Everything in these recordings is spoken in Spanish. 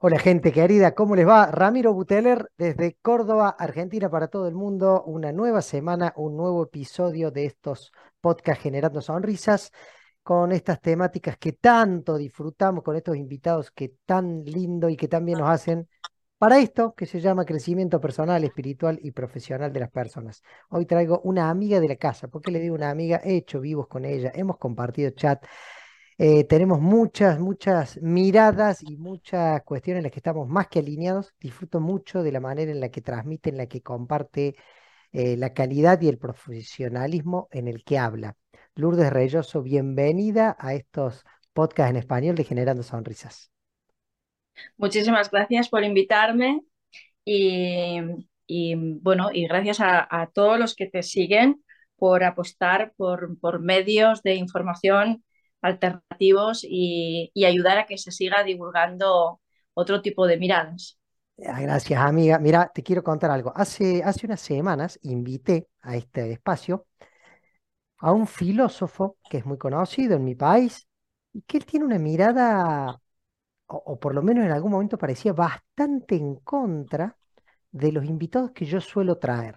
Hola gente querida, ¿cómo les va? Ramiro Buteler desde Córdoba, Argentina para todo el mundo. Una nueva semana, un nuevo episodio de estos podcasts generando sonrisas con estas temáticas que tanto disfrutamos, con estos invitados que tan lindo y que tan bien nos hacen para esto que se llama crecimiento personal, espiritual y profesional de las personas. Hoy traigo una amiga de la casa. ¿Por qué le digo una amiga? He hecho vivos con ella, hemos compartido chat. Eh, tenemos muchas, muchas miradas y muchas cuestiones en las que estamos más que alineados. Disfruto mucho de la manera en la que transmite, en la que comparte eh, la calidad y el profesionalismo en el que habla. Lourdes Reyoso, bienvenida a estos podcasts en español de Generando Sonrisas. Muchísimas gracias por invitarme y, bueno, y gracias a, todos los que te siguen por apostar por, por medios de información alternativos y, ayudar a que se siga divulgando otro tipo de miradas. Ah, gracias, amiga. Mira, te quiero contar algo. Hace, hace unas semanas invité a este espacio a un filósofo que es muy conocido en mi país y que él tiene una mirada, o, o por lo menos en algún momento parecía bastante en contra de los invitados que yo suelo traer.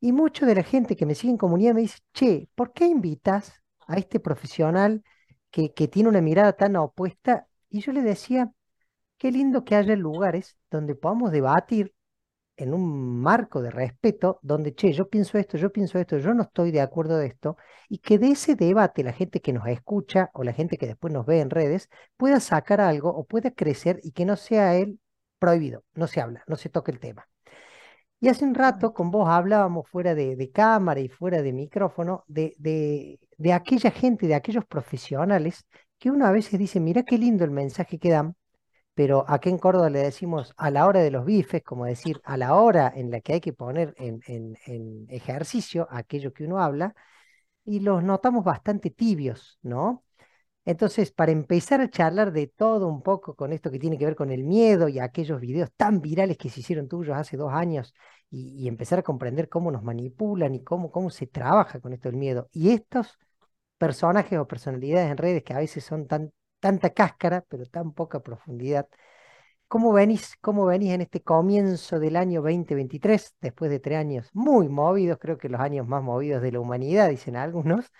Y mucho de la gente que me sigue en comunidad me dice, che, ¿por qué invitas a este profesional que, que tiene una mirada tan opuesta. Y yo le decía, qué lindo que haya lugares donde podamos debatir en un marco de respeto, donde, che, yo pienso esto, yo pienso esto, yo no estoy de acuerdo de esto, y que de ese debate la gente que nos escucha o la gente que después nos ve en redes pueda sacar algo o pueda crecer y que no sea él prohibido, no se habla, no se toque el tema. Y hace un rato con vos hablábamos fuera de, cámara y fuera de micrófono de, de, aquella gente, de aquellos profesionales que uno a veces dice, mira qué lindo el mensaje que dan, pero aquí en Córdoba le decimos a la hora de los bifes, como decir, a la hora en la que hay que poner en, en ejercicio aquello que uno habla, y los notamos bastante tibios, ¿no? Entonces, para empezar a charlar de todo un poco con esto que tiene que ver con el miedo y aquellos videos tan virales que se hicieron tuyos hace dos años y, empezar a comprender cómo nos manipulan y cómo, cómo se trabaja con esto del miedo. Y estos personajes o personalidades en redes que a veces son tan, tanta cáscara, pero tan poca profundidad. ¿Cómo venís, ¿Cómo venís en este comienzo del año 2023, después de tres años muy movidos, creo que los años más movidos de la humanidad, dicen algunos?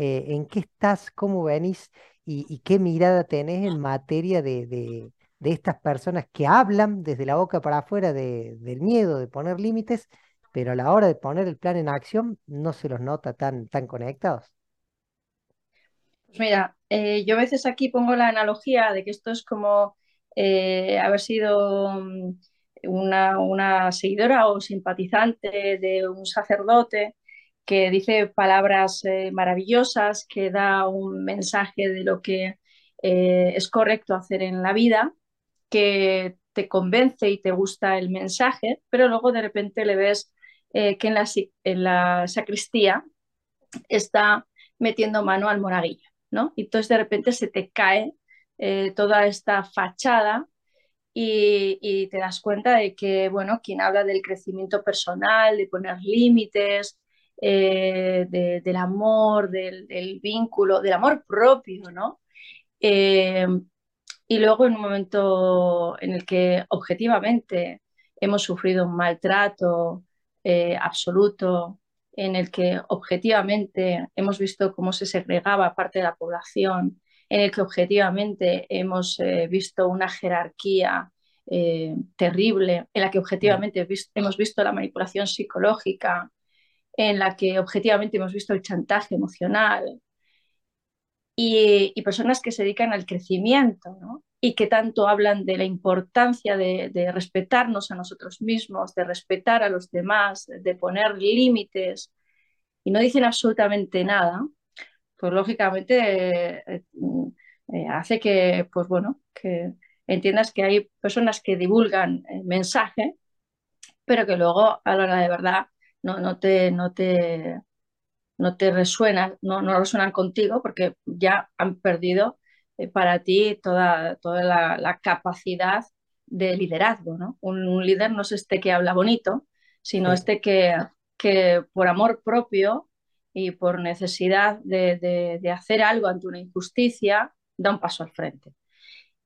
Eh, en qué estás, cómo venís y, qué mirada tenés en materia de, estas personas que hablan desde la boca para afuera del miedo de poner límites, pero a la hora de poner el plan en acción no se los nota tan, tan conectados. Pues mira, eh, yo a veces aquí pongo la analogía de que esto es como eh, haber sido mm, una, una, seguidora o simpatizante de un sacerdote que dice palabras eh, maravillosas, que da un mensaje de lo que eh, es correcto hacer en la vida, que te convence y te gusta el mensaje, pero luego de repente le ves eh, que en la, sacristía está metiendo mano al monaguillo, ¿no? Y entonces de repente se te cae toda esta fachada y, y, te das cuenta de que, bueno, quien habla del crecimiento personal, de poner límites, eh, del amor, del, vínculo, del amor propio, ¿no? Eh, y luego en un momento en el que objetivamente hemos sufrido un maltrato eh, absoluto, en el que objetivamente hemos visto cómo se segregaba parte de la población, en el que objetivamente hemos visto una jerarquía terrible, en la que objetivamente hemos visto la manipulación psicológica, en la que objetivamente hemos visto el chantaje emocional y, personas que se dedican al crecimiento y que tanto hablan de la importancia de, respetarnos a nosotros mismos, de respetar a los demás, de poner límites y no dicen absolutamente nada, pues lógicamente eh, eh, hace que, pues bueno, que entiendas que hay personas que divulgan el mensaje pero que luego a la hora de verdad no, no, te, no, te, no te resuenan, no, no resuenan contigo porque ya han perdido eh, para ti toda, toda la, capacidad de liderazgo. ¿no? Un, líder no es este que habla bonito, sino este que, que por amor propio y por necesidad de, de, hacer algo ante una injusticia, da un paso al frente.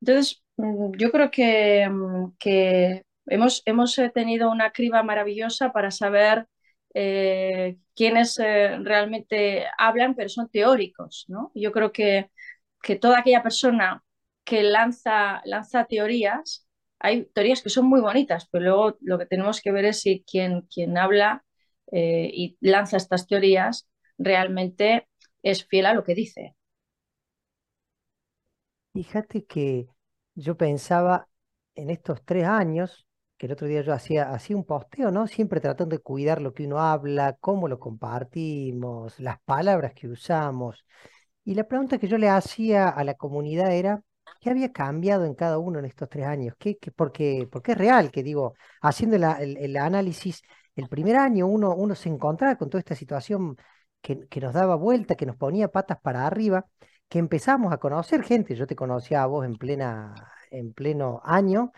Entonces, mm, yo creo que, mm, que hemos, hemos eh, tenido una criba maravillosa para saber eh, quiénes eh, realmente hablan, pero son teóricos. ¿no? Yo creo que, que toda aquella persona que lanza, lanza teorías, hay teorías que son muy bonitas, pero luego lo que tenemos que ver es si quien, quien habla y lanza estas teorías realmente es fiel a lo que dice. Fíjate que yo pensaba en estos tres años, que el otro día yo hacía, hacía un posteo, ¿no? Siempre tratando de cuidar lo que uno habla, cómo lo compartimos, las palabras que usamos. Y la pregunta que yo le hacía a la comunidad era, ¿qué había cambiado en cada uno en estos tres años? ¿Qué, porque, porque es real que digo, haciendo el, análisis, el primer año uno, uno se encontraba con toda esta situación que, que nos daba vuelta, que nos ponía patas para arriba que empezamos a conocer gente, yo te conocía a vos en, plena, en pleno año,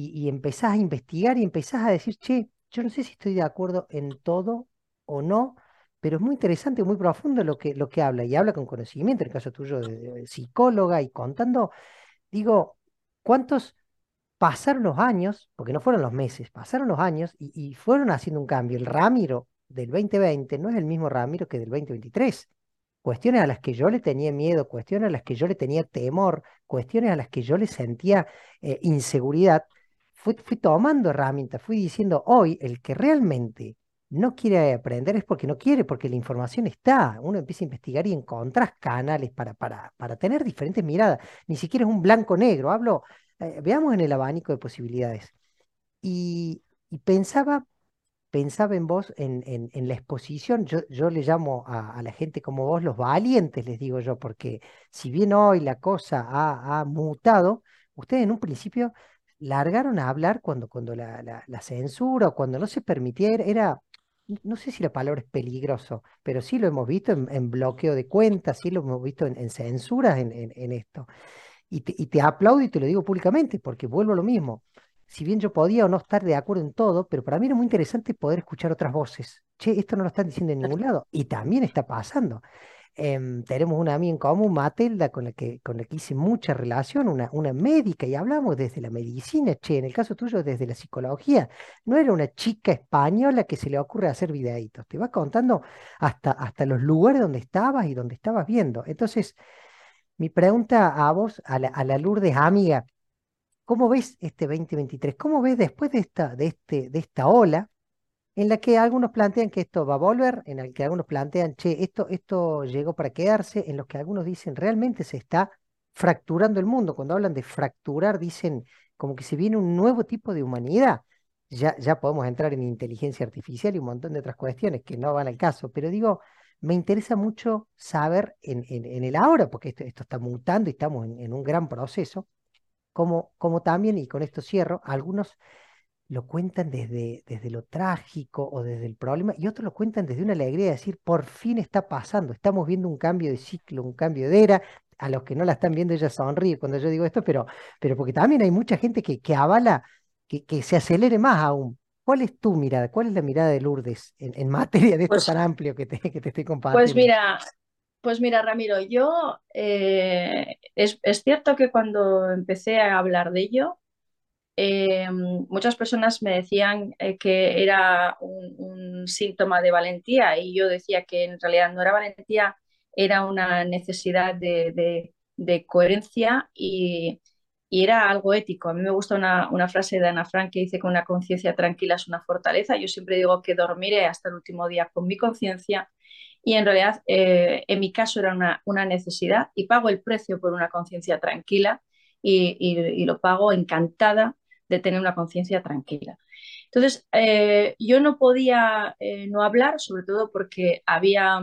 y, empezás a investigar y empezás a decir, che, yo no sé si estoy de acuerdo en todo o no, pero es muy interesante, muy profundo lo que, lo que habla, y habla con conocimiento, en el caso tuyo de, psicóloga, y contando, digo, ¿cuántos pasaron los años, porque no fueron los meses, pasaron los años y, fueron haciendo un cambio? El Ramiro del 2020 no es el mismo Ramiro que del 2023 cuestiones a las que yo le tenía miedo, cuestiones a las que yo le tenía temor, cuestiones a las que yo le sentía eh, inseguridad, fui, tomando herramientas, fui diciendo, hoy el que realmente no quiere aprender es porque no quiere, porque la información está. Uno empieza a investigar y encontras canales para, para, para tener diferentes miradas. Ni siquiera es un blanco-negro. Hablo, eh, veamos en el abanico de posibilidades. Y, y pensaba pensaba en vos, en, en, la exposición, yo, yo le llamo a, la gente como vos los valientes, les digo yo, porque si bien hoy la cosa ha, mutado, ustedes en un principio largaron a hablar cuando, cuando la, la, censura o cuando no se permitía, era, no sé si la palabra es peligroso, pero sí lo hemos visto en, bloqueo de cuentas, sí lo hemos visto en, censuras en, esto. Y te, y te aplaudo y te lo digo públicamente, porque vuelvo a lo mismo si bien yo podía o no estar de acuerdo en todo, pero para mí era muy interesante poder escuchar otras voces. Che, esto no lo están diciendo en ningún lado. Y también está pasando. Em, tenemos una amiga en común, Matelda, con la que, con la que hice mucha relación, una, una médica, y hablamos desde la medicina, che, en el caso tuyo desde la psicología. No era una chica española que se le ocurre hacer videitos, te va contando hasta, hasta los lugares donde estabas y donde estabas viendo. Entonces, mi pregunta a vos, a la, a la Lourdes amiga, ¿Cómo ves este 2023? ¿Cómo ves después de esta, de este, de esta ola en la que algunos plantean que esto va a volver, en la que algunos plantean, che, esto, esto llegó para quedarse, en los que algunos dicen, realmente se está fracturando el mundo. Cuando hablan de fracturar, dicen como que se viene un nuevo tipo de humanidad. Ya, ya podemos entrar en inteligencia artificial y un montón de otras cuestiones que no van al caso, pero digo, me interesa mucho saber en, en, el ahora, porque esto, esto, está mutando y estamos en un gran proceso como, como también, y con esto cierro, algunos lo cuentan desde, desde lo trágico o desde el problema, y otros lo cuentan desde una alegría de decir, por fin está pasando, estamos viendo un cambio de ciclo, un cambio de era. A los que no la están viendo, ella sonríe cuando yo digo esto, pero, pero porque también hay mucha gente que, que avala que, que se acelere más aún. ¿Cuál es tu mirada? ¿Cuál es la mirada de Lourdes en, materia de esto pues tan amplio que te, que te estoy compartiendo? Pues mira, pues mira, Ramiro, yo eh, es, cierto que cuando empecé a hablar de ello, eh, muchas personas me decían eh, que era un, síntoma de valentía y yo decía que en realidad no era valentía, era una necesidad de, coherencia y, era algo ético. A mí me gusta una, una, frase de Ana Frank que dice que una conciencia tranquila es una fortaleza. Yo siempre digo que dormiré hasta el último día con mi conciencia y en realidad eh, en mi caso era una, necesidad y pago el precio por una conciencia tranquila y, lo pago encantada de tener una conciencia tranquila. Entonces, eh, yo no podía eh, no hablar, sobre todo porque había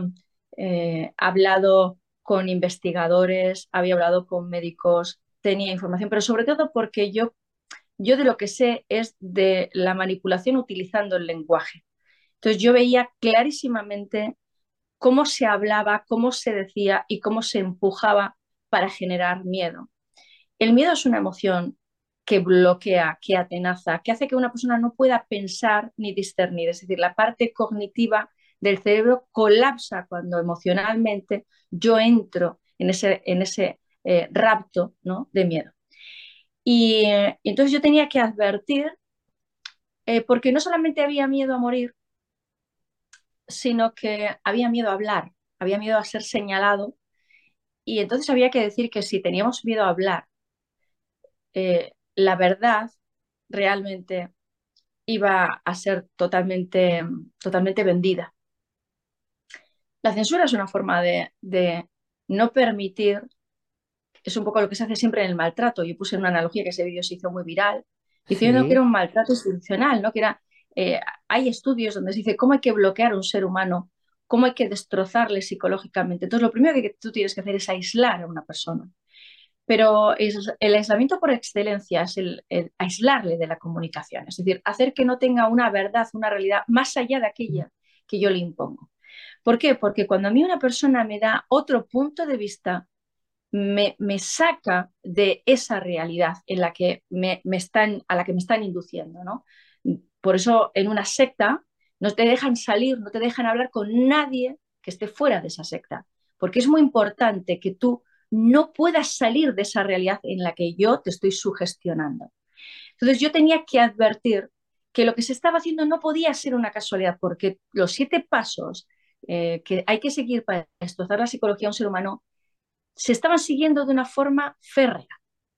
hablado con investigadores, había hablado con médicos, tenía información, pero sobre todo porque yo yo de lo que sé es de la manipulación utilizando el lenguaje. Entonces yo veía clarísimamente cómo se hablaba, cómo se decía y cómo se empujaba para generar miedo. El miedo es una emoción que bloquea, que atenaza, que hace que una persona no pueda pensar ni discernir. Es decir, la parte cognitiva del cerebro colapsa cuando emocionalmente yo entro en ese, en ese eh, rapto ¿no? de miedo. Y, entonces yo tenía que advertir, eh, porque no solamente había miedo a morir, sino que había miedo a hablar, había miedo a ser señalado. Y entonces había que decir que si teníamos miedo a hablar, eh, la verdad realmente iba a ser totalmente, totalmente vendida. La censura es una forma de, de no permitir es un poco lo que se hace siempre en el maltrato. Yo puse una analogía que ese vídeo se hizo muy viral, diciendo que era un maltrato institucional, ¿no? que era, eh, hay estudios donde se dice cómo hay que bloquear a un ser humano, cómo hay que destrozarle psicológicamente. Entonces, lo primero que tú tienes que hacer es aislar a una persona. Pero el aislamiento por excelencia es el, aislarle de la comunicación, es decir, hacer que no tenga una verdad, una realidad más allá de aquella que yo le impongo. ¿Por qué? Porque cuando a mí una persona me da otro punto de vista, me, saca de esa realidad en la que me, están, a la que me están induciendo. ¿no? Por eso en una secta no te dejan salir, no te dejan hablar con nadie que esté fuera de esa secta, porque es muy importante que tú no puedas salir de esa realidad en la que yo te estoy sugestionando. Entonces yo tenía que advertir que lo que se estaba haciendo no podía ser una casualidad, porque los siete pasos eh, que hay que seguir para destrozar la psicología de un ser humano se estaban siguiendo de una forma férrea,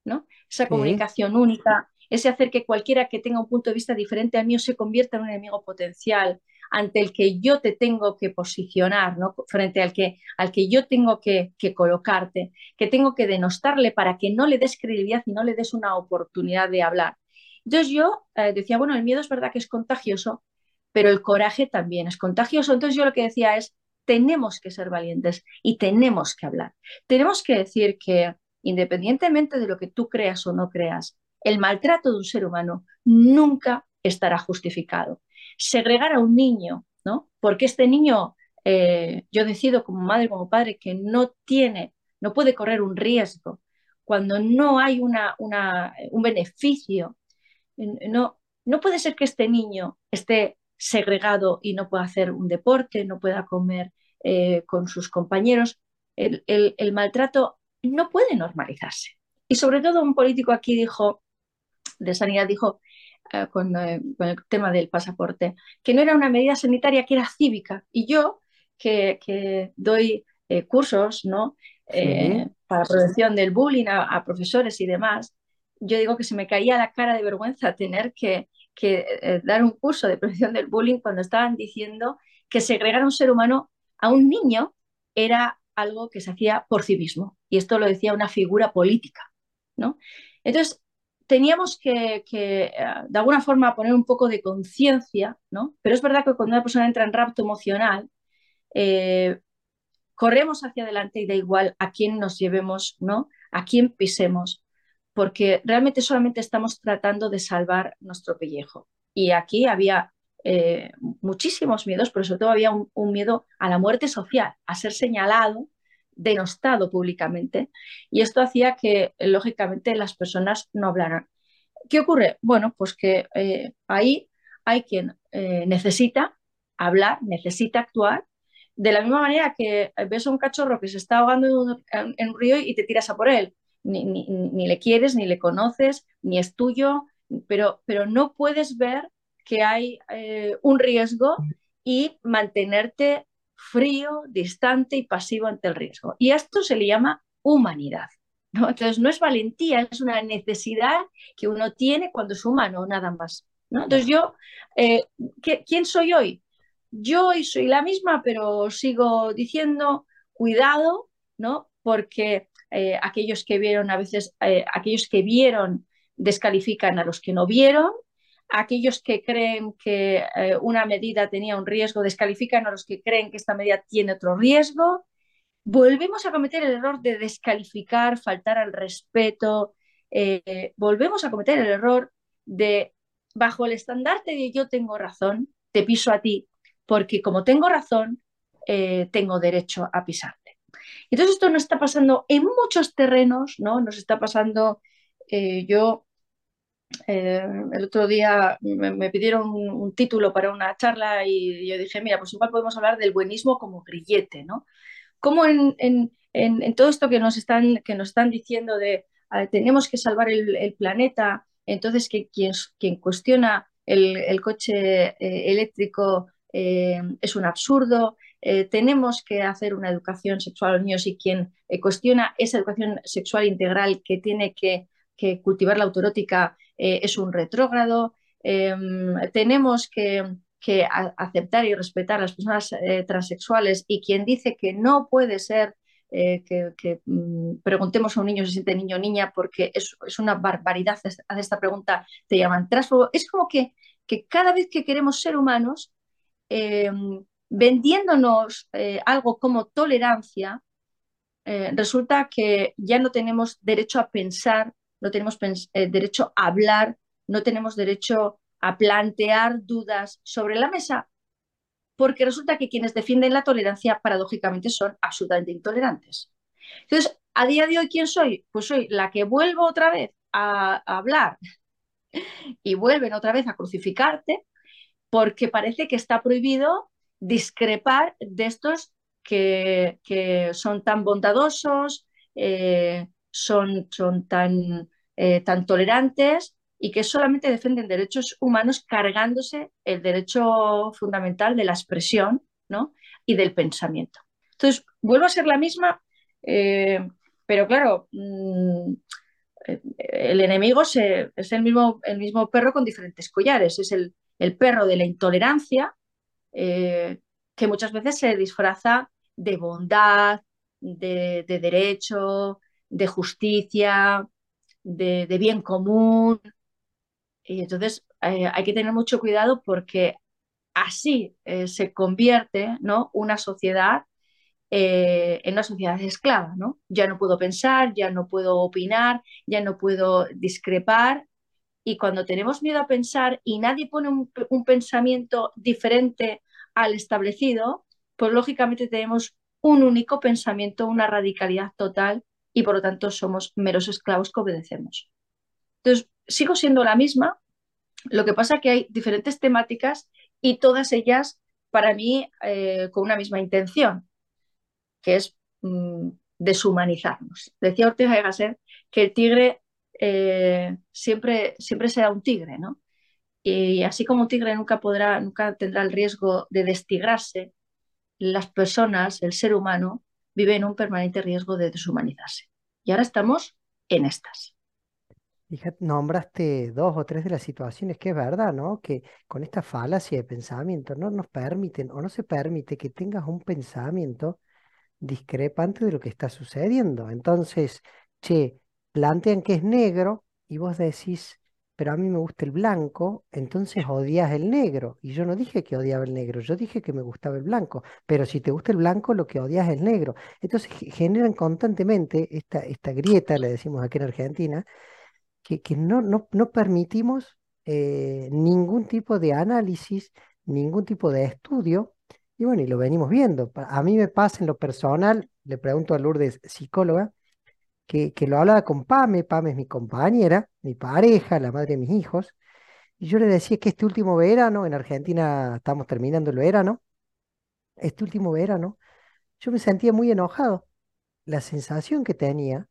¿no? Esa comunicación única, ese hacer que cualquiera que tenga un punto de vista diferente al mío se convierta en un enemigo potencial ante el que yo te tengo que posicionar, ¿no? frente al que, al que yo tengo que, colocarte, que tengo que denostarle para que no le des credibilidad y no le des una oportunidad de hablar. Entonces yo eh, decía, bueno, el miedo es verdad que es contagioso, pero el coraje también es contagioso. Entonces yo lo que decía es, tenemos que ser valientes y tenemos que hablar. Tenemos que decir que independientemente de lo que tú creas o no creas, el maltrato de un ser humano nunca estará justificado. Segregar a un niño, ¿no? Porque este niño, eh, yo decido como madre, como padre, que no tiene, no puede correr un riesgo cuando no hay una, un beneficio. No, no puede ser que este niño esté segregado y no pueda hacer un deporte, no pueda comer eh, con sus compañeros, el, maltrato no puede normalizarse. Y sobre todo un político aquí dijo, de sanidad, dijo eh, con, el tema del pasaporte, que no era una medida sanitaria, que era cívica. Y yo, que, doy eh, cursos ¿no? para prevención del bullying a, profesores y demás, yo digo que se me caía la cara de vergüenza tener que, que dar un curso de prevención del bullying cuando estaban diciendo que segregar a un ser humano a un niño era algo que se hacía por civismo y esto lo decía una figura política, ¿no? Entonces, teníamos que, eh, de alguna forma poner un poco de conciencia, ¿no? Pero es verdad que cuando una persona entra en rapto emocional, eh, corremos hacia adelante y da igual a quién nos llevemos, ¿no? A quién pisemos, porque realmente solamente estamos tratando de salvar nuestro pellejo. Y aquí había eh, muchísimos miedos, pero sobre todo había un, miedo a la muerte social, a ser señalado, denostado públicamente, y esto hacía que, lógicamente, las personas no hablaran. ¿Qué ocurre? Bueno, pues que eh, ahí hay quien eh, necesita hablar, necesita actuar, de la misma manera que ves a un cachorro que se está ahogando en un, río y te tiras a por él. Ni, ni, le quieres, ni le conoces, ni es tuyo, pero, pero no puedes ver que hay eh, un riesgo y mantenerte frío, distante y pasivo ante el riesgo. Y esto se le llama humanidad. ¿no? Entonces no es valentía, es una necesidad que uno tiene cuando es humano, nada más. ¿no? Entonces yo, eh, ¿quién soy hoy? Yo hoy soy la misma, pero sigo diciendo cuidado, ¿no? Porque eh, aquellos que vieron, a veces, aquellos que vieron descalifican a los que no vieron, aquellos que creen que eh, una medida tenía un riesgo descalifican a los que creen que esta medida tiene otro riesgo. Volvemos a cometer el error de descalificar, faltar al respeto, eh, volvemos a cometer el error de, bajo el estandarte de yo tengo razón, te piso a ti, porque como tengo razón, eh, tengo derecho a pisarte. Entonces esto nos está pasando en muchos terrenos, ¿no? Nos está pasando, yo eh, el otro día me, pidieron un, título para una charla y yo dije, mira, pues igual podemos hablar del buenismo como grillete, ¿no? Como en, todo esto que nos están, diciendo de tenemos que salvar el, planeta, entonces que quien, quien cuestiona el, coche eh, eléctrico eh, es un absurdo, tenemos que hacer una educación sexual a los niños y quien cuestiona esa educación sexual integral que tiene que, que cultivar la autorótica eh, es un retrógrado, em, tenemos que, aceptar y respetar a las personas eh, transexuales y quien dice que no puede ser eh, que, mm, preguntemos a un niño si siente niño o niña porque es, una barbaridad hacer esta pregunta, te llaman transfobo. Es como que, que cada vez que queremos ser humanos, em, vendiéndonos algo como tolerancia, resulta que ya no tenemos derecho a pensar no tenemos eh, derecho a hablar, no tenemos derecho a plantear dudas sobre la mesa, porque resulta que quienes defienden la tolerancia paradójicamente son absolutamente intolerantes. Entonces, a día de hoy, ¿quién soy? Pues soy la que vuelvo otra vez a, hablar y vuelven otra vez a crucificarte porque parece que está prohibido discrepar de estos que, son tan bondadosos, eh, son, son tan, eh, tan tolerantes y que solamente defienden derechos humanos cargándose el derecho fundamental de la expresión ¿no? y del pensamiento. Entonces, vuelvo a ser la misma, eh, pero claro, mm, el enemigo es el mismo, el mismo perro con diferentes collares, es el, perro de la intolerancia, eh, que muchas veces se disfraza de bondad, de derecho, de justicia, de, bien común. Y entonces eh, hay que tener mucho cuidado porque así eh, se convierte ¿no? una sociedad eh, en una sociedad esclava. ¿no? Ya no puedo pensar, ya no puedo opinar, ya no puedo discrepar. Y cuando tenemos miedo a pensar y nadie pone un, un pensamiento diferente al establecido, pues lógicamente tenemos un único pensamiento, una radicalidad total y por lo tanto somos meros esclavos que obedecemos. Entonces, sigo siendo la misma, lo que pasa es que hay diferentes temáticas y todas ellas para mí eh, con una misma intención, que es mm, deshumanizarnos. Decía Ortega y Gasset que el tigre eh, siempre, siempre será un tigre, ¿no? Y así como un tigre nunca podrá, nunca tendrá el riesgo de destigrarse, las personas, el ser humano, vive en un permanente riesgo de deshumanizarse. Y ahora estamos en estas. Fíjate, nombraste dos o tres de las situaciones que es verdad, ¿no? Que con esta falacia de pensamiento no nos permiten o no se permite que tengas un pensamiento discrepante de lo que está sucediendo. Entonces, che, plantean que es negro y vos decís, pero a mí me gusta el blanco, entonces odias el negro. Y yo no dije que odiaba el negro, yo dije que me gustaba el blanco. Pero si te gusta el blanco, lo que odias es el negro. Entonces generan constantemente esta, esta grieta, le decimos aquí en Argentina, que, que no, no, no permitimos eh, ningún tipo de análisis, ningún tipo de estudio. Y bueno, y lo venimos viendo. A mí me pasa en lo personal, le pregunto a Lourdes, psicóloga, que, lo hablaba con Pame, Pame es mi compañera, mi pareja, la madre de mis hijos, y yo le decía que este último verano, en Argentina estamos terminando el verano, este último verano, yo me sentía muy enojado. La sensación que tenía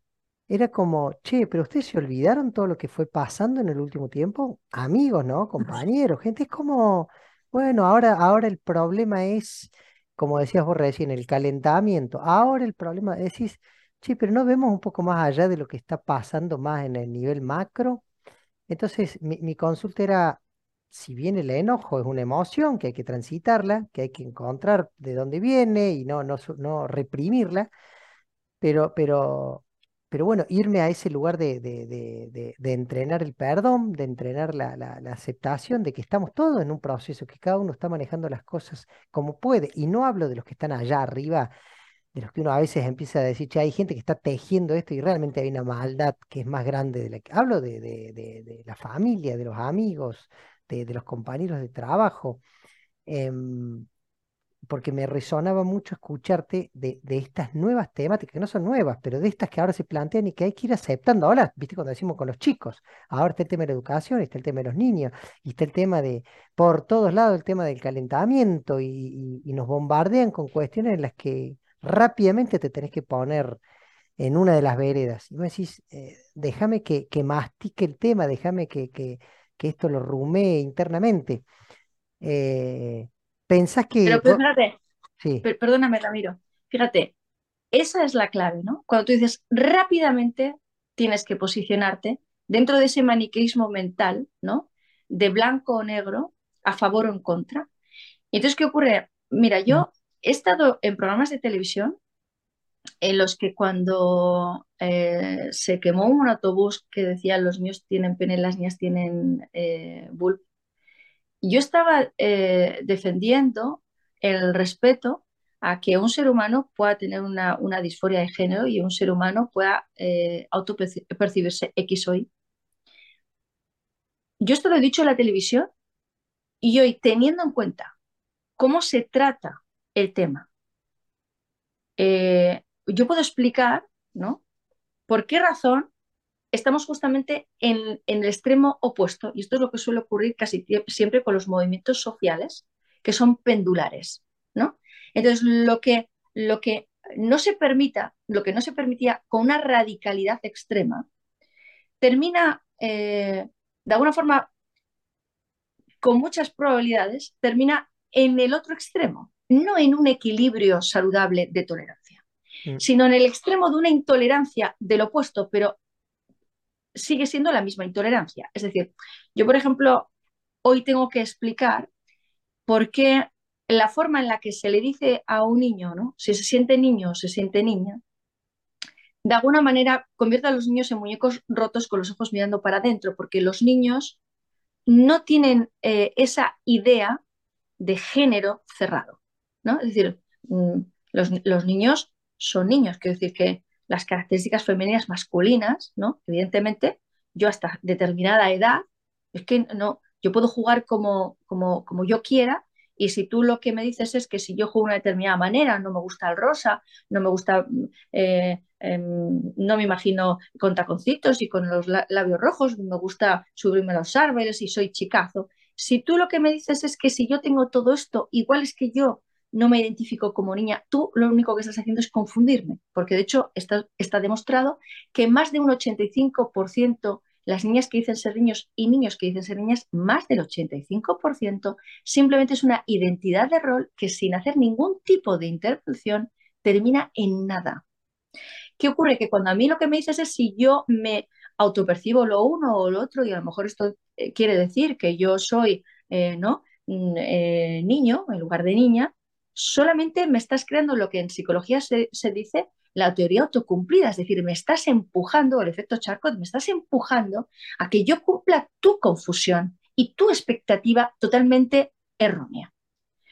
era como, che, pero ustedes se olvidaron todo lo que fue pasando en el último tiempo, amigos, ¿no? Compañeros, gente, es como, bueno, ahora, ahora el problema es, como decías vos recién, el calentamiento. Ahora el problema, decís, Sí, pero no vemos un poco más allá de lo que está pasando más en el nivel macro. Entonces, mi, consulta era, si bien el enojo es una emoción que hay que transitarla, que hay que encontrar de dónde viene y no, no, no reprimirla, pero, pero, pero bueno, irme a ese lugar de, de, entrenar el perdón, de entrenar la, la, aceptación de que estamos todos en un proceso, que cada uno está manejando las cosas como puede. Y no hablo de los que están allá arriba de los que uno a veces empieza a decir, che, hay gente que está tejiendo esto y realmente hay una maldad que es más grande de la que hablo de, de, de, la familia, de los amigos, de, los compañeros de trabajo. Em, porque me resonaba mucho escucharte de, estas nuevas temáticas, que no son nuevas, pero de estas que ahora se plantean y que hay que ir aceptando. Ahora, viste, cuando decimos con los chicos, ahora está el tema de la educación, está el tema de los niños, y está el tema de, por todos lados, el tema del calentamiento, y, nos bombardean con cuestiones en las que rápidamente te tenés que poner en una de las veredas. Y me decís, eh, déjame que, que, mastique el tema, déjame que, que, esto lo rumee internamente. Eh, ¿Pensás que... Pero, fíjate, sí. perdóname, Ramiro, fíjate, esa es la clave, ¿no? Cuando tú dices rápidamente tienes que posicionarte dentro de ese maniqueísmo mental, ¿no? De blanco o negro, a favor o en contra. Y entonces, ¿qué ocurre? Mira, yo mm. He estado en programas de televisión en los que cuando eh, se quemó un autobús que decía los niños tienen pene, las niñas tienen eh, yo estaba eh, defendiendo el respeto a que un ser humano pueda tener una, disforia de género y un ser humano pueda eh, autopercibirse X o Y. Yo esto lo he dicho en la televisión y hoy, teniendo en cuenta cómo se trata el tema, eh, yo puedo explicar, ¿no? ¿Por qué razón estamos justamente en, el extremo opuesto, y esto es lo que suele ocurrir casi siempre con los movimientos sociales, que son pendulares, ¿no? Entonces, lo que, lo que no se permita, lo que no se permitía con una radicalidad extrema, termina, eh, de alguna forma, con muchas probabilidades, termina en el otro extremo, no en un equilibrio saludable de tolerancia, mm. sino en el extremo de una intolerancia del opuesto, pero sigue siendo la misma intolerancia. Es decir, yo, por ejemplo, hoy tengo que explicar por qué la forma en la que se le dice a un niño, ¿no? si se siente niño o se siente niña, de alguna manera convierte a los niños en muñecos rotos con los ojos mirando para adentro, porque los niños no tienen eh, esa idea de género cerrado. Es decir, mm, los, los niños son niños, quiero decir que las características femeninas masculinas, ¿no? Evidentemente, yo hasta determinada edad, es que no, yo puedo jugar como, como, como yo quiera y si tú lo que me dices es que si yo juego de una determinada manera, no me gusta el rosa, no me gusta, eh, em, no me imagino con taconcitos y con los labios rojos, me gusta subirme a los árboles y soy chicazo. Si tú lo que me dices es que si yo tengo todo esto, igual es que yo no me identifico como niña, tú lo único que estás haciendo es confundirme, porque de hecho está, está demostrado que más de un 85% las niñas que dicen ser niños y niños que dicen ser niñas, más del 85% simplemente es una identidad de rol que sin hacer ningún tipo de intervención termina en nada. ¿Qué ocurre? Que cuando a mí lo que me dices es si yo me autopercibo lo uno o lo otro, y a lo mejor esto eh, quiere decir que yo soy eh, ¿no? Mm, eh, niño en lugar de niña, solamente me estás creando lo que en psicología se, dice la teoría autocumplida, es decir, me estás empujando, el efecto Charcot, me estás empujando a que yo cumpla tu confusión y tu expectativa totalmente errónea.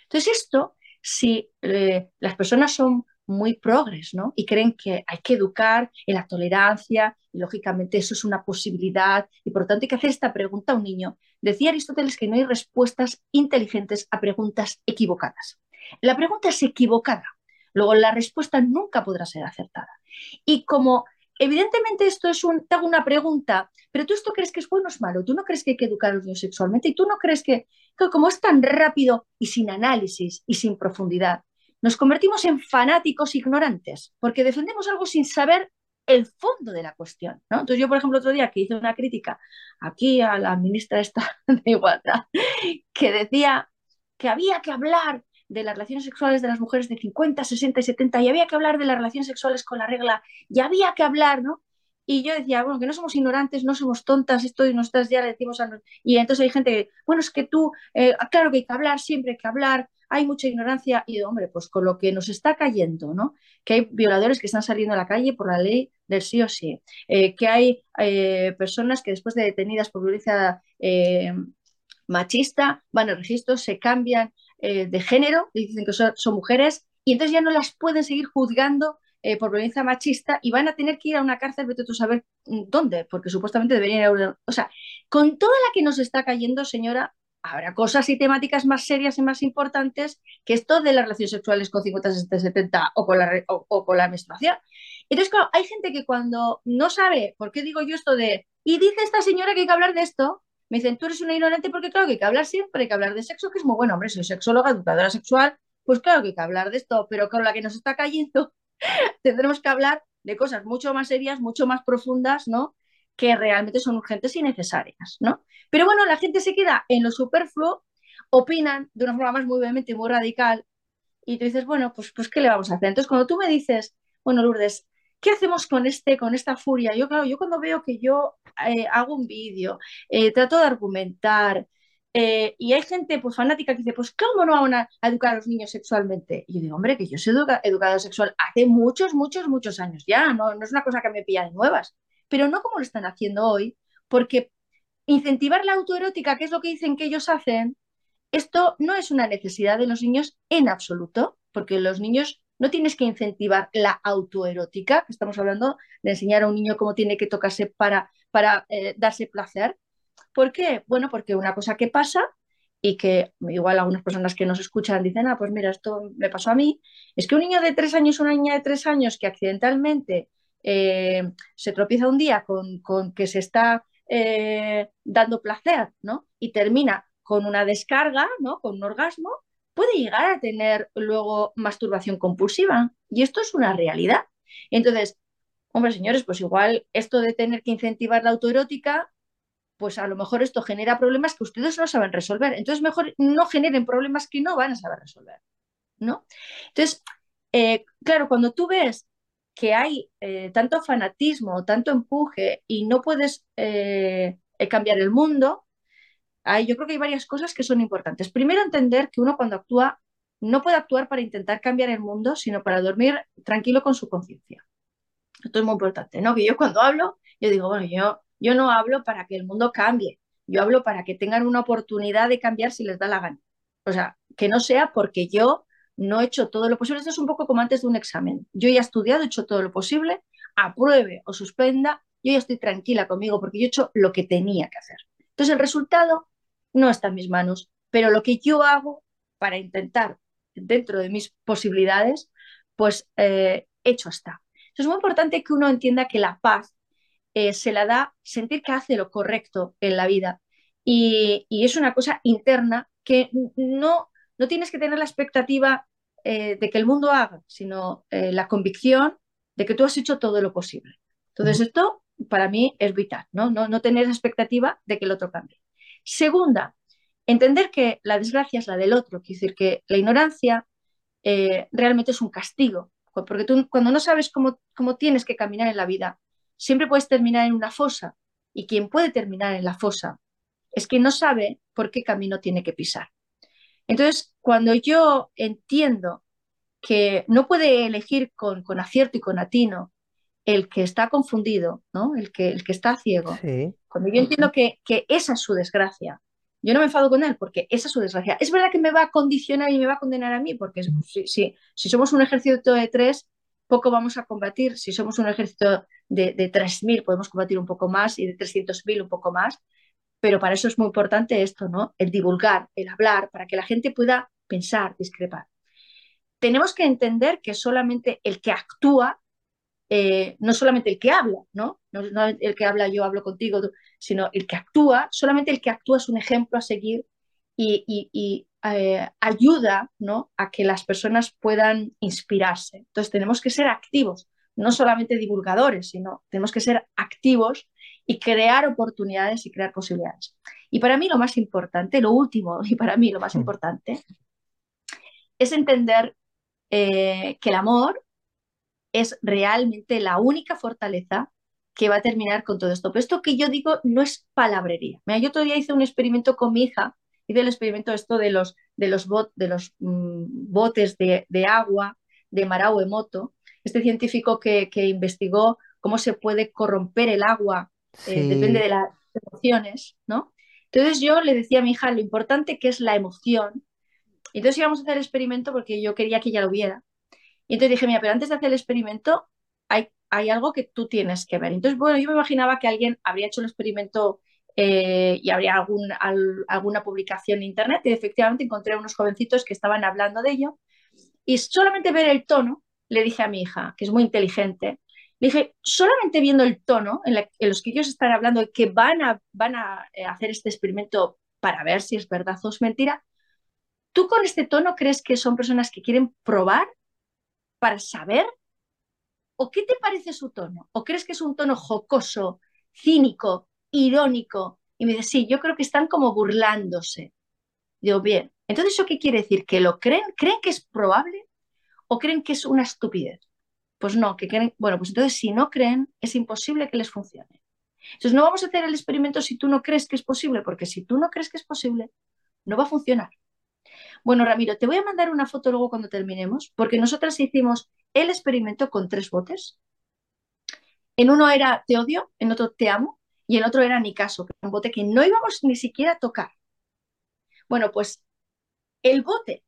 Entonces, esto, si eh, las personas son muy progres, ¿no? Y creen que hay que educar en la tolerancia, y lógicamente eso es una posibilidad, y por lo tanto hay que hacer esta pregunta a un niño. Decía Aristóteles que no hay respuestas inteligentes a preguntas equivocadas. La pregunta es equivocada, luego la respuesta nunca podrá ser acertada. Y como evidentemente esto es un, te hago una pregunta, pero tú esto crees que es bueno o es malo, tú no crees que hay que educar a los niños sexualmente y tú no crees que, como es tan rápido y sin análisis y sin profundidad, nos convertimos en fanáticos ignorantes porque defendemos algo sin saber el fondo de la cuestión. ¿no? Entonces yo, por ejemplo, otro día que hice una crítica aquí a la ministra de Igualdad, que decía que había que hablar de las relaciones sexuales de las mujeres de 50, 60 y 70 y había que hablar de las relaciones sexuales con la regla y había que hablar, ¿no? Y yo decía, bueno, que no somos ignorantes, no somos tontas, esto y nosotras ya le decimos a... Y entonces hay gente que, bueno, es que tú, eh, claro que hay que hablar, siempre hay que hablar, hay mucha ignorancia y, hombre, pues con lo que nos está cayendo, ¿no? Que hay violadores que están saliendo a la calle por la ley del sí o sí, eh, que hay eh, personas que después de detenidas por violencia machista van al registro, se cambian eh, de género, dicen que son, mujeres y entonces ya no las pueden seguir juzgando eh, por violencia machista y van a tener que ir a una cárcel, vete tú a saber mm, dónde, porque supuestamente deberían ir a... O sea, con toda la que nos está cayendo, señora, habrá cosas y temáticas más serias y más importantes que esto de las relaciones sexuales con 50, 60, 70 o con la, o, con la menstruación. Entonces, claro, hay gente que cuando no sabe, ¿por qué digo yo esto de, y dice esta señora que hay que hablar de esto? Me dicen, tú eres una ignorante porque claro que hay que hablar siempre, hay que hablar de sexo, que es muy bueno, hombre, soy sexóloga, educadora sexual, pues claro que hay que hablar de esto, pero con la que nos está cayendo tendremos que hablar de cosas mucho más serias, mucho más profundas, ¿no? Que realmente son urgentes y necesarias, ¿no? Pero bueno, la gente se queda en lo superfluo, opinan de una forma más muy vehemente, muy radical, y tú dices, bueno, pues, pues ¿qué le vamos a hacer? Entonces, cuando tú me dices, bueno, Lourdes, ¿qué hacemos con este, con esta furia? Yo, claro, yo cuando veo que yo eh, hago un vídeo, eh, trato de argumentar, eh, y hay gente pues, fanática que dice, pues ¿cómo no van a, educar a los niños sexualmente? Y yo digo, hombre, que yo soy educadora sexual hace muchos, muchos, muchos años ya, no, no es una cosa que me pilla de nuevas, pero no como lo están haciendo hoy, porque incentivar la autoerótica, que es lo que dicen que ellos hacen, esto no es una necesidad de los niños en absoluto, porque los niños no tienes que incentivar la autoerótica, que estamos hablando de enseñar a un niño cómo tiene que tocarse para, para eh, darse placer, ¿Por qué? Bueno, porque una cosa que pasa y que igual algunas personas que nos escuchan dicen, ah, pues mira, esto me pasó a mí, es que un niño de tres años, una niña de tres años que accidentalmente eh, se tropieza un día con, que se está eh, dando placer, ¿no? Y termina con una descarga, ¿no? Con un orgasmo, puede llegar a tener luego masturbación compulsiva. Y esto es una realidad. Entonces, hombre, señores, pues igual esto de tener que incentivar la autoerótica pues a lo mejor esto genera problemas que ustedes no saben resolver. Entonces, mejor no generen problemas que no van a saber resolver, ¿no? Entonces, eh, claro, cuando tú ves que hay eh, tanto fanatismo, tanto empuje y no puedes eh, cambiar el mundo, yo creo que hay varias cosas que son importantes. Primero, entender que uno cuando actúa no puede actuar para intentar cambiar el mundo, sino para dormir tranquilo con su conciencia. Esto es muy importante, ¿no? Que yo cuando hablo, yo digo, bueno, yo yo no hablo para que el mundo cambie, yo hablo para que tengan una oportunidad de cambiar si les da la gana. O sea, que no sea porque yo no he hecho todo lo posible. Esto es un poco como antes de un examen. Yo ya he estudiado, he hecho todo lo posible, apruebe o suspenda, yo ya estoy tranquila conmigo porque yo he hecho lo que tenía que hacer. Entonces el resultado no está en mis manos, pero lo que yo hago para intentar, dentro de mis posibilidades, pues eh, hecho está. es muy importante que uno entienda que la paz eh, se la da sentir que hace lo correcto en la vida. Y, es una cosa interna que no, no tienes que tener la expectativa eh, de que el mundo haga, sino la convicción de que tú has hecho todo lo posible. Entonces, esto para mí es vital, ¿no? No, no tener expectativa de que el otro cambie. Segunda, entender que la desgracia es la del otro, quiere decir que la ignorancia realmente es un castigo, porque tú cuando no sabes cómo, cómo tienes que caminar en la vida, siempre puedes terminar en una fosa. Y quien puede terminar en la fosa es que no sabe por qué camino tiene que pisar. Entonces, cuando yo entiendo que no puede elegir con, acierto y con atino el que está confundido, ¿no? el, que, el que está ciego, cuando yo entiendo que, esa es su desgracia, yo no me enfado con él porque esa es su desgracia. Es verdad que me va a condicionar y me va a condenar a mí, porque si, si somos un ejército de tres, poco vamos a combatir. Si somos un ejército de, de 3.000, podemos combatir un poco más y de 300.000 un poco más. Pero para eso es muy importante esto, ¿no? El divulgar, el hablar, para que la gente pueda pensar, discrepar. Tenemos que entender que solamente el que actúa, eh, no solamente el que habla, ¿no? ¿no? el que habla yo hablo contigo, sino el que actúa, solamente el que actúa es un ejemplo a seguir y, eh, ayuda ¿no? a que las personas puedan inspirarse. Entonces tenemos que ser activos, no solamente divulgadores, sino tenemos que ser activos y crear oportunidades y crear posibilidades. Y para mí lo más importante, lo último y para mí lo más importante, es entender eh, que el amor es realmente la única fortaleza que va a terminar con todo esto. Pero esto que yo digo no es palabrería. Mira, yo todavía hice un experimento con mi hija hice el experimento esto de los, de los, de los mm, botes de, agua de Marao Emoto, este científico que, investigó cómo se puede corromper el agua, eh, depende de las emociones, ¿no? Entonces yo le decía a mi hija lo importante que es la emoción. Entonces íbamos a hacer el experimento porque yo quería que ella lo viera. Y entonces dije, mira, pero antes de hacer el experimento hay, hay algo que tú tienes que ver. Entonces, bueno, yo me imaginaba que alguien habría hecho el experimento eh, y habría algún, alguna publicación en internet y efectivamente encontré unos jovencitos que estaban hablando de ello y solamente ver el tono, le dije a mi hija, que es muy inteligente, le dije, solamente viendo el tono en, los que ellos están hablando de que van a, van a eh, hacer este experimento para ver si es verdad o es mentira, ¿tú con este tono crees que son personas que quieren probar para saber? ¿O qué te parece su tono? ¿O crees que es un tono jocoso, cínico, irónico? Y me dice, sí, yo creo que están como burlándose. Digo, bien, entonces ¿eso qué quiere decir? ¿Que lo creen? ¿Creen que es probable? ¿O creen que es una estupidez? Pues no, que creen, bueno, pues entonces si no creen, es imposible que les funcione. Entonces no vamos a hacer el experimento si tú no crees que es posible, porque si tú no crees que es posible, no va a funcionar. Bueno, Ramiro, te voy a mandar una foto luego cuando terminemos, porque nosotras hicimos el experimento con tres botes. En uno era te odio, en otro te amo y en otro era ni caso, un bote que no íbamos ni siquiera a tocar. Bueno, pues el bote,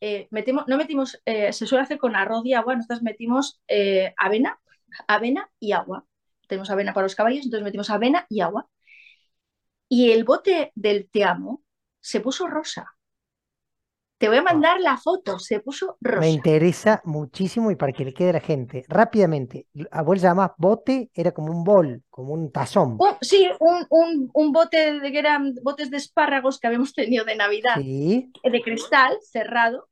eh, no metimos, eh, se suele hacer con arroz y agua, nosotros metimos eh, avena, avena y agua. Tenemos avena para los caballos, entonces metimos avena y agua. Y el bote del te amo se puso rosa. Te voy a mandar la foto, se puso rosa. Me interesa muchísimo y para que le quede a la gente, rápidamente, a vos llamás bote, era como un bol, como un tazón. sí, un, un, bote de que eran botes de espárragos que habíamos tenido de Navidad, sí. de cristal, cerrado,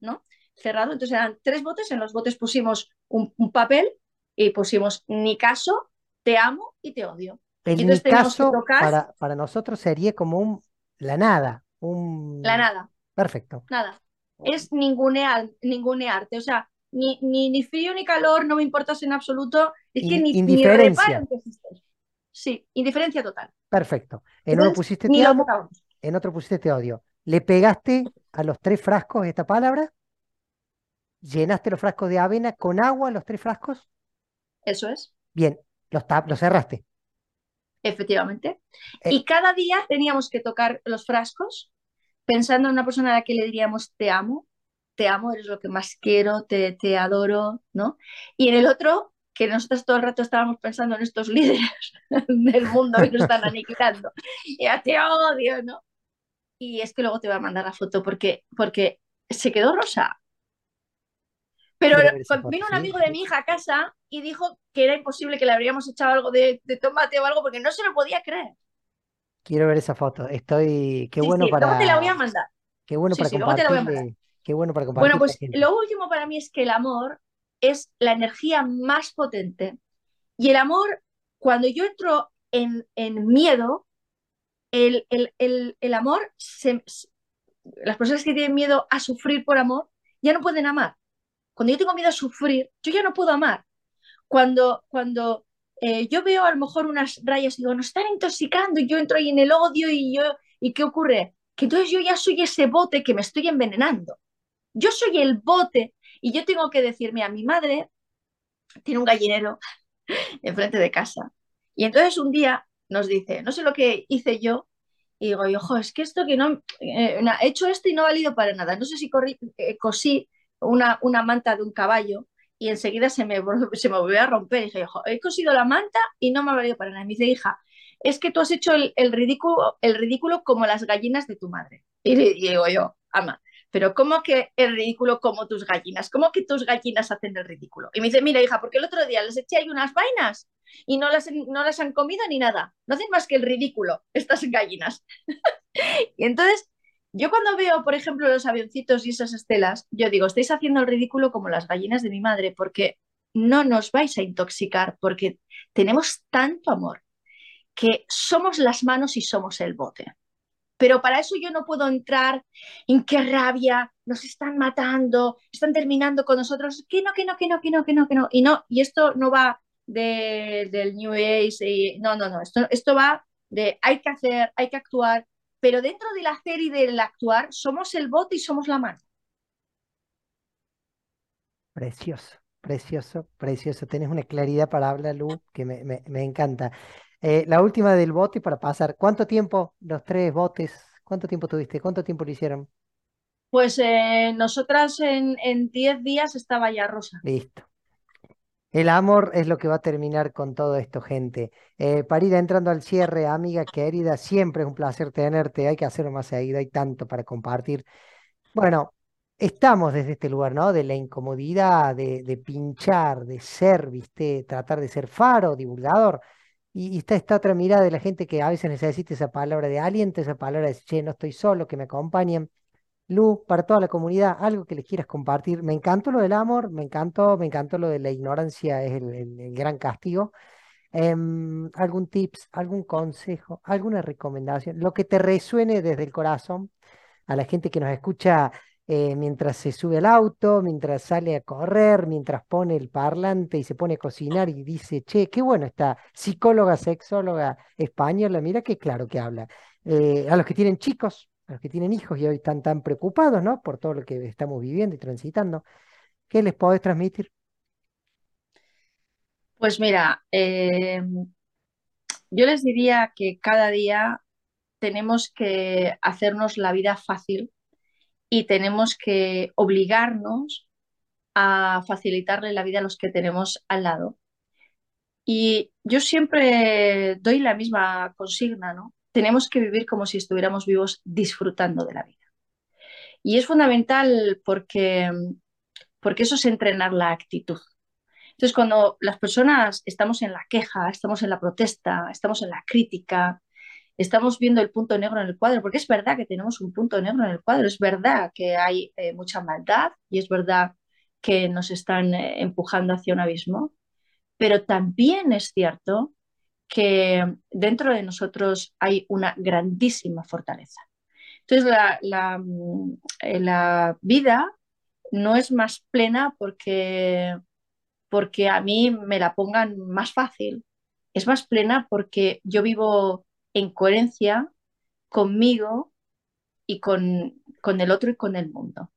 ¿no? Cerrado, entonces eran tres botes, en los botes pusimos un, papel y pusimos ni caso, te amo y te odio. El ni caso para, para nosotros sería como un la nada, un... La nada. Perfecto. Nada. Es ningunear, ningunearte. O sea, ni, ni, ni, frío ni calor, no me importas en absoluto. Es que ni, indiferencia. Sí, indiferencia total. Perfecto. En uno pusiste te amo, en otro pusiste te odio. ¿Le pegaste a los tres frascos esta palabra? ¿Llenaste los frascos de avena con agua, los tres frascos? Eso es. Bien, los, los cerraste. Efectivamente. Eh. y cada día teníamos que tocar los frascos pensando en una persona a la que le diríamos te amo, te amo, eres lo que más quiero, te, te adoro, ¿no? Y en el otro, que nosotros todo el rato estábamos pensando en estos líderes del mundo que nos están aniquilando, ya te odio, ¿no? Y es que luego te voy a mandar la foto porque, porque se quedó rosa. Pero vino un amigo de mi hija a casa y dijo que era imposible que le habríamos echado algo de, de tomate o algo porque no se lo podía creer. Quiero ver esa foto. Estoy. Qué bueno sí, para. Te la voy a mandar. Qué bueno para compartir. Qué bueno para compartir. Bueno, pues lo último para mí es que el amor es la energía más potente. Y el amor, cuando yo entro en, en miedo, el, el, el, el amor, se, las personas que tienen miedo a sufrir por amor, ya no pueden amar. Cuando yo tengo miedo a sufrir, yo ya no puedo amar. Cuando, cuando eh, yo veo a lo mejor unas rayas y digo, nos están intoxicando y yo entro ahí en el odio y yo, ¿y qué ocurre? Que entonces yo ya soy ese bote que me estoy envenenando. Yo soy el bote y yo tengo que decirme a mi madre, tiene un gallinero enfrente de casa. Y entonces un día nos dice, no sé lo que hice yo, y digo, ojo, es que esto que no, eh, he hecho esto y no ha valido para nada. No sé si eh, cosí una, una manta de un caballo y enseguida se me, se me volvió a romper. Y dije, he cosido la manta y no me ha valido para nada. Y me dice, hija, es que tú has hecho el, ridículo, el ridículo como las gallinas de tu madre. Y, digo yo, ama, pero ¿cómo que el ridículo como tus gallinas? ¿Cómo que tus gallinas hacen el ridículo? Y me dice, mira, hija, porque el otro día les eché ahí unas vainas y no las, no las han comido ni nada. No hacen más que el ridículo, estas gallinas. y entonces yo cuando veo, por ejemplo, los avioncitos y esas estelas, yo digo, estáis haciendo el ridículo como las gallinas de mi madre, porque no nos vais a intoxicar, porque tenemos tanto amor, que somos las manos y somos el bote. Pero para eso yo no puedo entrar en qué rabia, nos están matando, están terminando con nosotros, que no, que no, que no, que no, que no, que no. Y no, y esto no va del New Age, no, no, no, esto, esto va de hay que hacer, hay que actuar, pero dentro del hacer y del actuar somos el bote y somos la mano. Precioso, precioso, precioso. Tienes una claridad para hablar, Lu, que me, me, encanta. Eh, la última del bote para pasar. ¿Cuánto tiempo los tres botes? ¿Cuánto tiempo tuviste? ¿Cuánto tiempo lo hicieron? Pues eh, nosotras en 10 días estaba ya Rosa. Listo. El amor es lo que va a terminar con todo esto, gente. Eh, para ir entrando al cierre, amiga querida, siempre es un placer tenerte. Hay que hacerlo más seguido, hay tanto para compartir. Bueno, estamos desde este lugar, ¿no? De la incomodidad, de, de pinchar, de ser, ¿viste? Tratar de ser faro, divulgador. Y, y está esta otra mirada de la gente que a veces necesita esa palabra de aliento, esa palabra de, che, no estoy solo, que me acompañen. Lu, para toda la comunidad, algo que les quieras compartir. Me encantó lo del amor, me encantó, me encantó lo de la ignorancia, es el, gran castigo. Em, algún tips, algún consejo, alguna recomendación, lo que te resuene desde el corazón a la gente que nos escucha eh, mientras se sube al auto, mientras sale a correr, mientras pone el parlante y se pone a cocinar y dice, che, qué bueno esta psicóloga, sexóloga española, mira qué claro que habla. Eh, a los que tienen chicos, los que tienen hijos y hoy están tan preocupados, ¿no? Por todo lo que estamos viviendo y transitando, ¿qué les podés transmitir? Pues mira, eh, yo les diría que cada día tenemos que hacernos la vida fácil y tenemos que obligarnos a facilitarle la vida a los que tenemos al lado. Y yo siempre doy la misma consigna, ¿no? Tenemos que vivir como si estuviéramos vivos disfrutando de la vida. Y es fundamental porque, porque eso es entrenar la actitud. Entonces, cuando las personas estamos en la queja, estamos en la protesta, estamos en la crítica, estamos viendo el punto negro en el cuadro, porque es verdad que tenemos un punto negro en el cuadro, es verdad que hay eh, mucha maldad y es verdad que nos están eh, empujando hacia un abismo, pero también es cierto que dentro de nosotros hay una grandísima fortaleza. Entonces, la, la, mm, eh, la vida no es más plena porque, porque a mí me la pongan más fácil, es más plena porque yo vivo en coherencia conmigo y con, con el otro y con el mundo.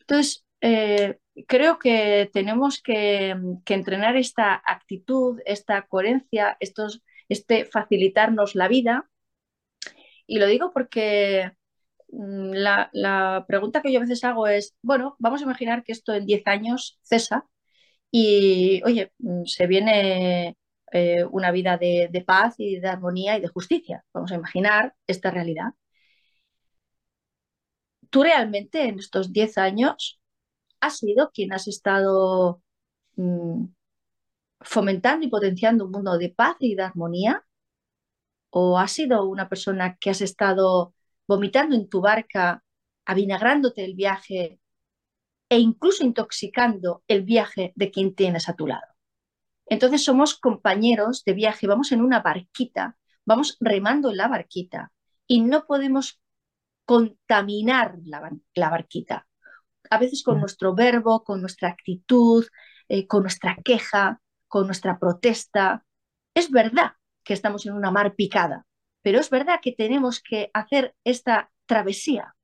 Entonces, eh, creo que tenemos que, que, entrenar esta actitud, esta coherencia, estos, este facilitarnos la vida. Y lo digo porque mm, la, la, pregunta que yo a veces hago es, bueno, vamos a imaginar que esto en 10 años cesa y, oye, mm, se viene eh, una vida de, de, paz y de armonía y de justicia. Vamos a imaginar esta realidad. ¿Tú realmente en estos 10 años has sido quien has estado mmm, fomentando y potenciando un mundo de paz y de armonía? ¿O has sido una persona que has estado vomitando en tu barca, avinagrándote el viaje e incluso intoxicando el viaje de quien tienes a tu lado? Entonces somos compañeros de viaje, vamos en una barquita, vamos remando en la barquita y no podemos contaminar la barquita. A veces con nuestro verbo, con nuestra actitud, eh, con nuestra queja, con nuestra protesta. Es verdad que estamos en una mar picada, pero es verdad que tenemos que hacer esta travesía.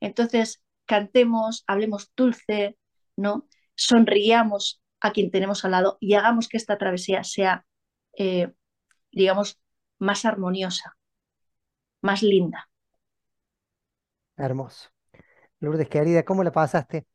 Entonces, cantemos, hablemos dulce, ¿no? Sonriamos a quien tenemos al lado y hagamos que esta travesía sea, eh, digamos, más armoniosa, más linda. Hermoso. Lourdes, querida, ¿cómo la pasaste?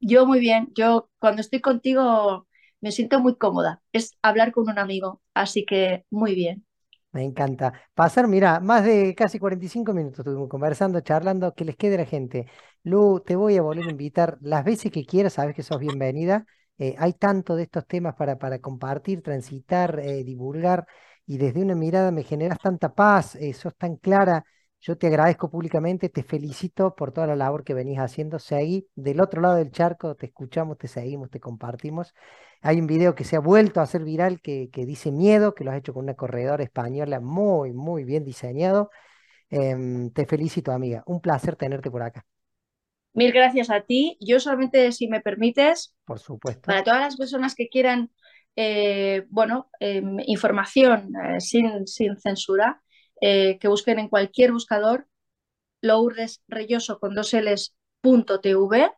Yo muy bien, yo cuando estoy contigo me siento muy cómoda, es hablar con un amigo, así que muy bien. Me encanta. Pasar, mira, más de casi 45 minutos estuvimos conversando, charlando, que les quede la gente. Lu, te voy a volver a invitar las veces que quieras, sabes que sos bienvenida. Eh, hay tanto de estos temas para, para compartir, transitar, eh, divulgar, y desde una mirada me generas tanta paz, eh, sos tan clara. Yo te agradezco públicamente, te felicito por toda la labor que venís haciendo. Seguí del otro lado del charco, te escuchamos, te seguimos, te compartimos. Hay un video que se ha vuelto a hacer viral que, que dice miedo, que lo has hecho con una corredora española muy, muy bien diseñado. Eh, te felicito, amiga. Un placer tenerte por acá. Mil gracias a ti. Yo solamente, si me permites, por supuesto, para todas las personas que quieran, eh, bueno, eh, información sin, sin censura, eh, que busquen en cualquier buscador Lourdes Reyoso con dos L's punto TV.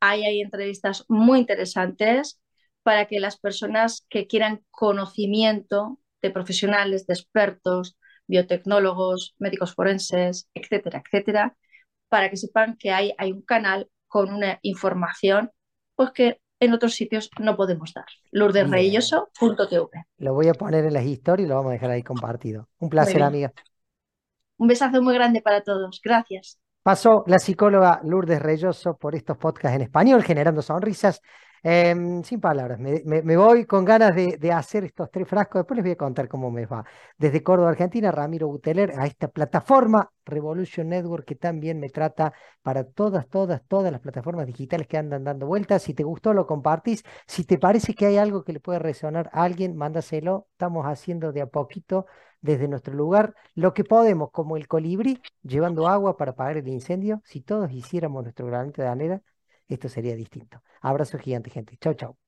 Ahí hay entrevistas muy interesantes para que las personas que quieran conocimiento de profesionales, de expertos, biotecnólogos, médicos forenses, etcétera, etcétera, para que sepan que hay, hay un canal con una información pues que en otros sitios no podemos dar. lourdesreilloso.tv. Lo voy a poner en las historias y lo vamos a dejar ahí compartido. Un placer, amiga. Un besazo muy grande para todos. Gracias. Pasó la psicóloga Lourdes Reyoso por estos podcasts en español, generando sonrisas. Em, sin palabras, me, voy con ganas de, hacer estos tres frascos. Después les voy a contar cómo me va. Desde Córdoba, Argentina, Ramiro Buteler, a esta plataforma Revolution Network que también me trata para todas, todas, todas las plataformas digitales que andan dando vueltas. Si te gustó, lo compartís. Si te parece que hay algo que le puede resonar a alguien, mándaselo. Estamos haciendo de a poquito desde nuestro lugar lo que podemos, como el colibrí, llevando agua para apagar el incendio. Si todos hiciéramos nuestro granito de arena, esto sería distinto. Abrazo gigante, gente. Chau, chau.